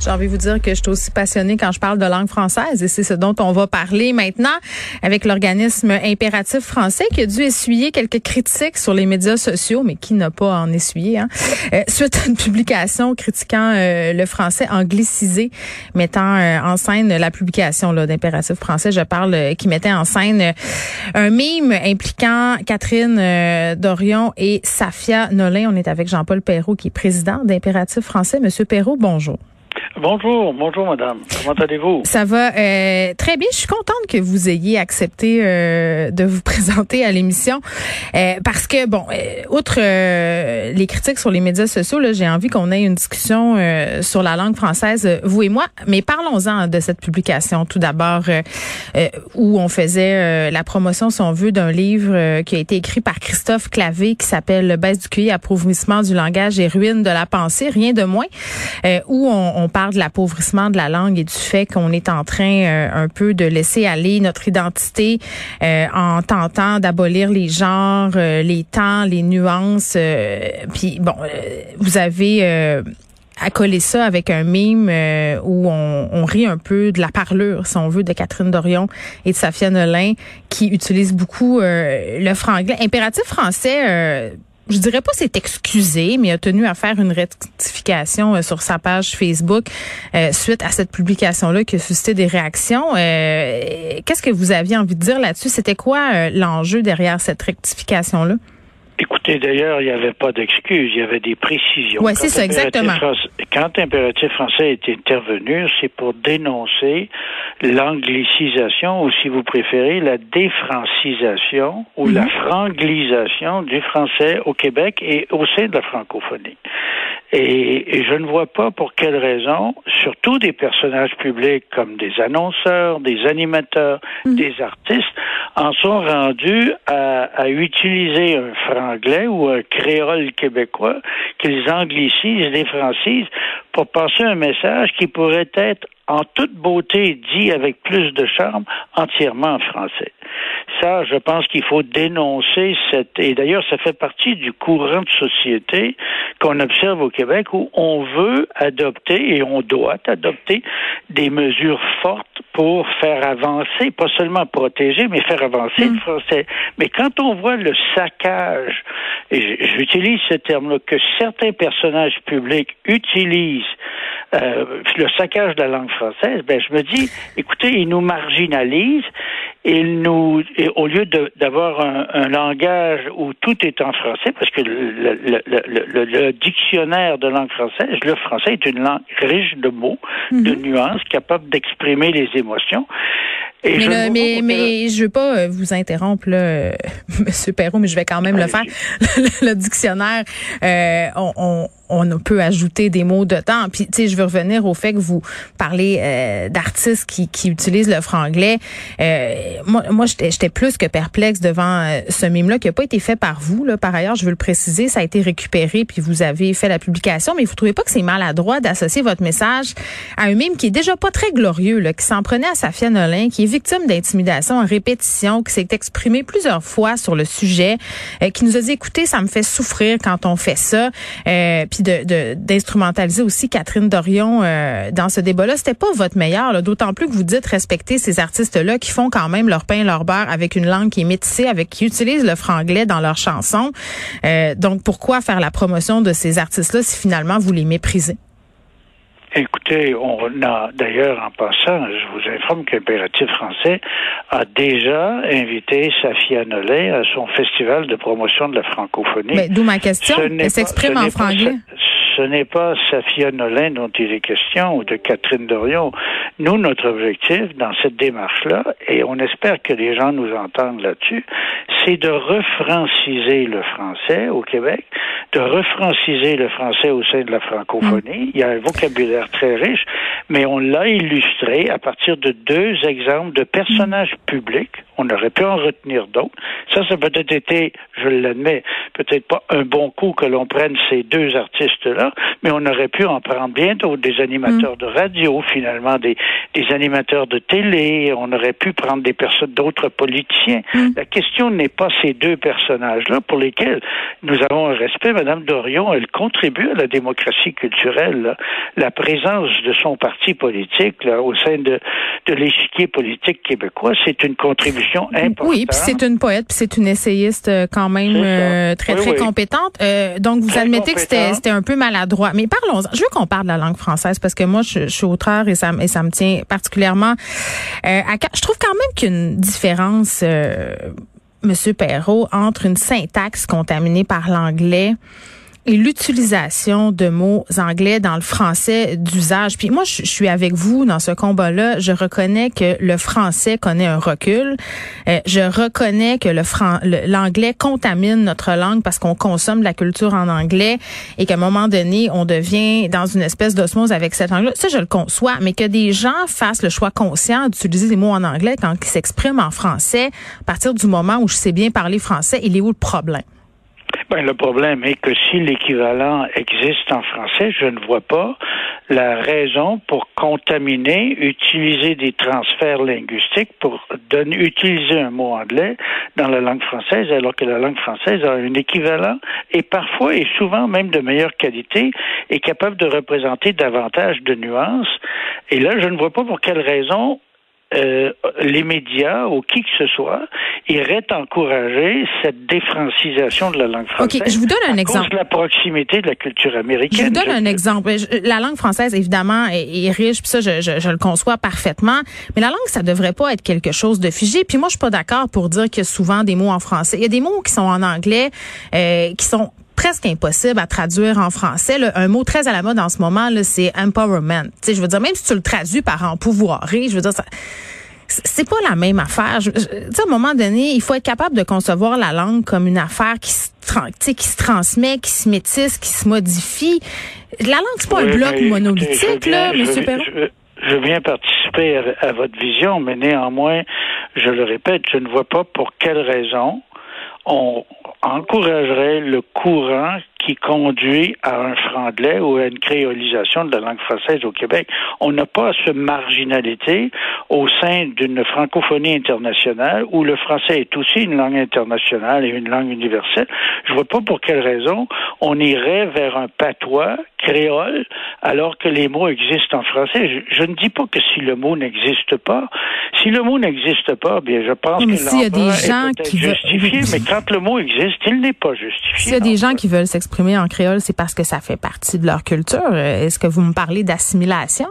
J'ai envie de vous dire que je suis aussi passionnée quand je parle de langue française et c'est ce dont on va parler maintenant avec l'organisme Impératif français qui a dû essuyer quelques critiques sur les médias sociaux, mais qui n'a pas en essuyé, hein, euh, suite à une publication critiquant euh, le français anglicisé, mettant euh, en scène la publication d'Impératif français, je parle, euh, qui mettait en scène euh, un mime impliquant Catherine euh, Dorion et Safia Nolin. On est avec Jean-Paul Perrault qui est président d'Impératif français. Monsieur Perrault, bonjour. Bonjour, bonjour madame. Comment allez-vous? Ça va euh, très bien. Je suis contente que vous ayez accepté euh, de vous présenter à l'émission euh, parce que, bon, euh, outre euh, les critiques sur les médias sociaux, j'ai envie qu'on ait une discussion euh, sur la langue française, vous et moi. Mais parlons-en de cette publication tout d'abord où on faisait la promotion, si on veut, d'un livre qui a été écrit par Christophe Clavé qui s'appelle Baisse du QI, appauvrissement du langage et ruine de la pensée, rien de moins, où on, on parle de l'appauvrissement de la langue et du fait qu'on est en train euh, un peu de laisser aller notre identité euh, en tentant d'abolir les genres, euh, les temps, les nuances. Puis bon, vous avez accolé ça avec un mime où on, on, rit un peu de la parlure, si on veut, de Catherine Dorion et de Safia Nolin, qui utilisent beaucoup le franglais. Impératif français je dirais pas c'est excusé, mais a tenu à faire une rectification euh, sur sa page Facebook euh, suite à cette publication-là qui a suscité des réactions. Euh, Qu'est-ce que vous aviez envie de dire là-dessus? C'était quoi euh, l'enjeu derrière cette rectification-là? Écoutez, d'ailleurs, il n'y avait pas d'excuses, il y avait des précisions. Oui, c'est ça, exactement. quand l'impératif français est intervenu, c'est pour dénoncer l'anglicisation, ou si vous préférez, la défrancisation ou la Mhm. franglisation du français au Québec et au sein de la francophonie. Et, et je ne vois pas pour quelle raison, surtout des personnages publics comme des annonceurs, des animateurs, des artistes, en sont rendus à, à utiliser un franglais ou un créole québécois qu'ils anglicisent, défrancisent pour passer un message qui pourrait être en toute beauté dit avec plus de charme entièrement en français. Ça, je pense qu'il faut dénoncer cette et d'ailleurs ça fait partie du courant de société qu'on observe au Québec où on veut adopter et on doit adopter des mesures fortes pour faire avancer, pas seulement protéger, mais faire avancer le français. Mais quand on voit le saccage, et j'utilise ce terme-là, que certains personnages publics utilisent euh, le saccage de la langue française, ben je me dis, écoutez, ils nous marginalisent, ils nous, et au lieu d'avoir un, un, langage où tout est en français, parce que le, le, le, le, dictionnaire de langue française, le français est une langue riche de mots, mm -hmm. de nuances, capable d'exprimer les émotions. Et mais, je le, mais, mais je veux pas vous interrompre, là, Monsieur Perrault, mais je vais quand même le faire. le, dictionnaire, euh, on, on on peut ajouter des mots dedans. Puis, tu sais, je veux revenir au fait que vous parlez euh, d'artistes qui, utilisent le franglais. Euh, moi, moi j'étais plus que perplexe devant euh, ce mime-là qui n'a pas été fait par vous. Là. Par ailleurs, je veux le préciser, ça a été récupéré, puis vous avez fait la publication. Mais vous trouvez pas que c'est maladroit d'associer votre message à un mime qui est déjà pas très glorieux, là, qui s'en prenait à Safia Nolin, qui est victime d'intimidation en répétition, qui s'est exprimé plusieurs fois sur le sujet, qui nous a dit, écoutez, ça me fait souffrir quand on fait ça. Puis d'instrumentaliser aussi Catherine Dorion euh, dans ce débat-là. C'était pas votre meilleur, d'autant plus que vous dites respecter ces artistes-là qui font quand même leur pain leur beurre avec une langue qui est métissée, avec qui utilisent le franglais dans leurs chansons. Euh, donc pourquoi faire la promotion de ces artistes-là si finalement vous les méprisez? Écoutez, on a d'ailleurs en passant, je vous informe qu'Impératif français a déjà invité Safia Nollet à son festival de promotion de la francophonie. Mais d'où ma question? Elle s'exprime en franglais ce n'est pas Safia Nolin dont il est question ou de Catherine Dorion. Nous, notre objectif dans cette démarche-là, et on espère que les gens nous entendent là-dessus, c'est de refranciser le français au Québec, de refranciser le français au sein de la francophonie. Il y a un vocabulaire très riche, mais on l'a illustré à partir de deux exemples de personnages publics. On aurait pu en retenir d'autres. Ça, ça peut-être été, je l'admets, peut-être pas un bon coup que l'on prenne ces deux artistes-là, mais on aurait pu en prendre bien d'autres, des animateurs mm. de radio, finalement, des, des animateurs de télé, on aurait pu prendre des personnes, d'autres politiciens. Mm. La question n'est pas ces deux personnages-là pour lesquels nous avons un respect. Madame Dorion, elle contribue à la démocratie culturelle. La présence de son parti politique là, au sein de, de l'échiquier politique québécois, c'est une contribution importante. Oui, puis c'est une poète, puis c'est une essayiste euh, quand même euh, très, très compétente. Euh, donc, vous admettez que c'était un peu mal droit. Mais parlons Je veux qu'on parle de la langue française parce que moi, je, suis auteur et ça, me tient particulièrement euh, à Je trouve quand même qu'il y a une différence, euh, Monsieur Perrault, entre une syntaxe contaminée par l'anglais et l'utilisation de mots anglais dans le français d'usage. Puis moi, je, suis avec vous dans ce combat-là. Je reconnais que le français connaît un recul. Euh, je reconnais que le l'anglais contamine notre langue parce qu'on consomme la culture en anglais et qu'à un moment donné, on devient dans une espèce d'osmose avec cette langue-là. Ça, je le conçois. Mais que des gens fassent le choix conscient d'utiliser des mots en anglais quand ils s'expriment en français, à partir du moment où je sais bien parler français, il est où le problème? Ben, le problème est que si l'équivalent existe en français, je ne vois pas la raison pour contaminer, utiliser des transferts linguistiques pour donner, utiliser un mot anglais dans la langue française, alors que la langue française a un équivalent et parfois et souvent même de meilleure qualité et capable de représenter davantage de nuances. Et là, je ne vois pas pour quelle raison euh, les médias ou qui que ce soit iraient encourager cette défrancisation de la langue française. OK, je vous donne un exemple. de la proximité de la culture américaine. Je vous donne un exemple. La langue française, évidemment, est, riche, puis ça, je, je, le conçois parfaitement. Mais la langue, ça devrait pas être quelque chose de figé. Puis moi, je suis pas d'accord pour dire qu'il y a souvent des mots en français. Il y a des mots qui sont en anglais, euh, qui sont presque impossible à traduire en français. Un mot très à la mode en ce moment, c'est empowerment. sais, je veux dire, même si tu le traduis par empouvoirer, je veux dire, ça, c'est pas la même affaire. Je, à un moment donné, il faut être capable de concevoir la langue comme une affaire qui se, qui se transmet, qui se métisse, qui se modifie. La langue, c'est pas un bloc monolithique, là, M. Je, je viens participer à, à, votre vision, mais néanmoins, je le répète, je ne vois pas pour quelle raison on encouragerait le courant qui conduit à un franglais ou à une créolisation de la langue française au Québec. On n'a pas ce marginalité au sein d'une francophonie internationale où le français est aussi une langue internationale et une langue universelle. Je vois pas pour quelle raison on irait vers un patois créole alors que les mots existent en français. Je, ne dis pas que si le mot n'existe pas, si le mot n'existe pas, bien je pense que l'emploi est justifié, mais quand le mot existe, il n'est pas justifié. S'il y a des gens qui veulent s'exprimer en créole, c'est parce que ça fait partie de leur culture. Est-ce que vous me parlez d'assimilation?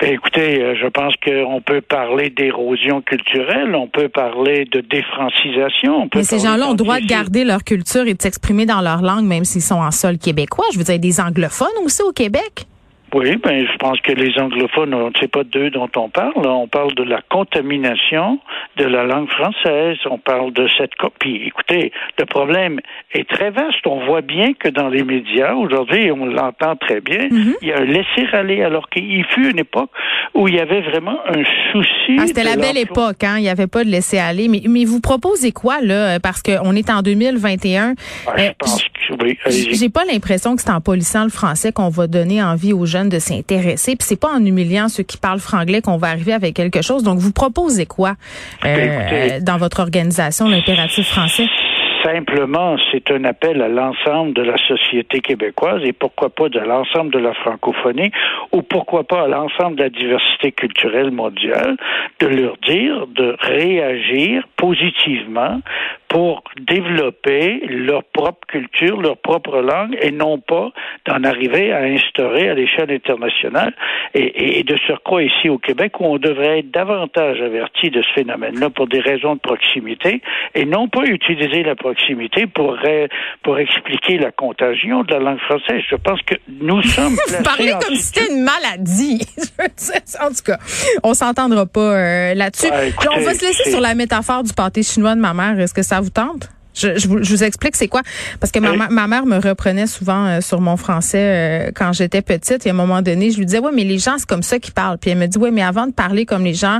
Ben, écoutez, euh, je pense qu'on peut parler d'érosion culturelle, on peut parler de défrancisation. Mais ces gens-là ont le droit de garder leur culture et de s'exprimer dans leur langue, même s'ils sont en sol québécois. Je veux dire, des anglophones aussi au Québec? Oui, ben, je pense que les anglophones, c'est pas d'eux dont on parle. On parle de la contamination de la langue française. On parle de cette copie. Écoutez, le problème est très vaste. On voit bien que dans les médias, aujourd'hui, on l'entend très bien, mhm. il y a un laisser-aller, alors qu'il fut une époque où il y avait vraiment un souci. Ah, c'était la belle époque, hein. Il n'y avait pas de laisser-aller. Mais, mais vous proposez quoi, là? Parce qu'on est en 2021. Ah, je euh, pense que, oui, J'ai pas l'impression que c'est en polissant le français qu'on va donner envie aux gens de s'intéresser. Puis c'est pas en humiliant ceux qui parlent franglais qu'on va arriver avec quelque chose. Donc vous proposez quoi euh, dans votre organisation, l'impératif français? Simplement, c'est un appel à l'ensemble de la société québécoise et pourquoi pas de l'ensemble de la francophonie ou pourquoi pas à l'ensemble de la diversité culturelle mondiale de leur dire de réagir positivement pour développer leur propre culture, leur propre langue, et non pas d'en arriver à instaurer à l'échelle internationale. Et, et, de surcroît ici au Québec, où on devrait être davantage averti de ce phénomène-là pour des raisons de proximité, et non pas utiliser la proximité pour, pour expliquer la contagion de la langue française. Je pense que nous sommes... Parler comme si c'était une maladie. en tout cas, on s'entendra pas euh, là-dessus. Ben, on va se laisser sur la métaphore du pâté chinois de ma mère. Est-ce que ça vous tente? Je, vous, explique c'est quoi. Parce que ma, ma, mère me reprenait souvent euh, sur mon français euh, quand j'étais petite. Et à un moment donné, je lui disais, ouais, mais les gens, c'est comme ça qu'ils parlent. Puis elle me dit, ouais, mais avant de parler comme les gens,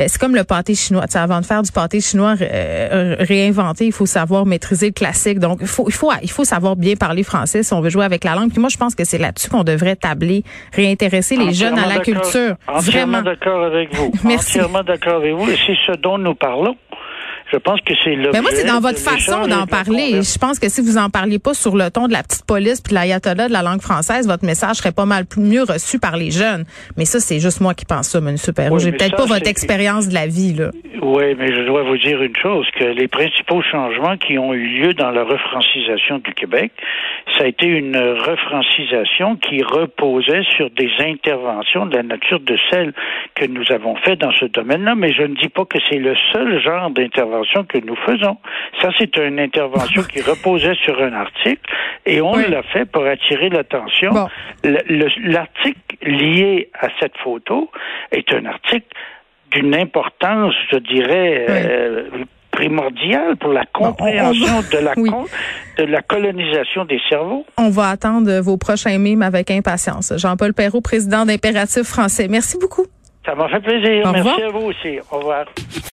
euh, c'est comme le pâté chinois. sais, avant de faire du pâté chinois réinventé, il faut savoir maîtriser le classique. Donc, il faut, il faut, il faut savoir bien parler français si on veut jouer avec la langue. Puis moi, je pense que c'est là-dessus qu'on devrait tabler, réintéresser les jeunes à la culture. Entièrement d'accord avec vous. Merci. Entièrement d'accord avec vous. Et c'est ce dont nous parlons. Je pense que c'est le. Mais moi, c'est dans votre façon d'en parler. Je pense que si vous en parliez pas sur le ton de la petite police puis de l'ayatollah de la langue française, votre message serait pas mal mieux reçu par les jeunes. Mais ça, c'est juste moi qui pense ça, M. Perrault. J'ai peut-être pas votre expérience de la vie, là. Oui, mais je dois vous dire une chose, que les principaux changements qui ont eu lieu dans la refrancisation du Québec, ça a été une refrancisation qui reposait sur des interventions de la nature de celles que nous avons faites dans ce domaine-là, mais je ne dis pas que c'est le seul genre d'intervention que nous faisons. Ça, c'est une intervention qui reposait sur un article et on l'a fait pour attirer l'attention. L'article lié à cette photo est un article d'une importance, je dirais, euh, primordiale pour la compréhension de la de la colonisation des cerveaux. On va attendre vos prochains mimes avec impatience. Jean-Paul Perrault, président d'Impératif français. Merci beaucoup. Ça m'a fait plaisir. Merci à vous aussi. Au revoir.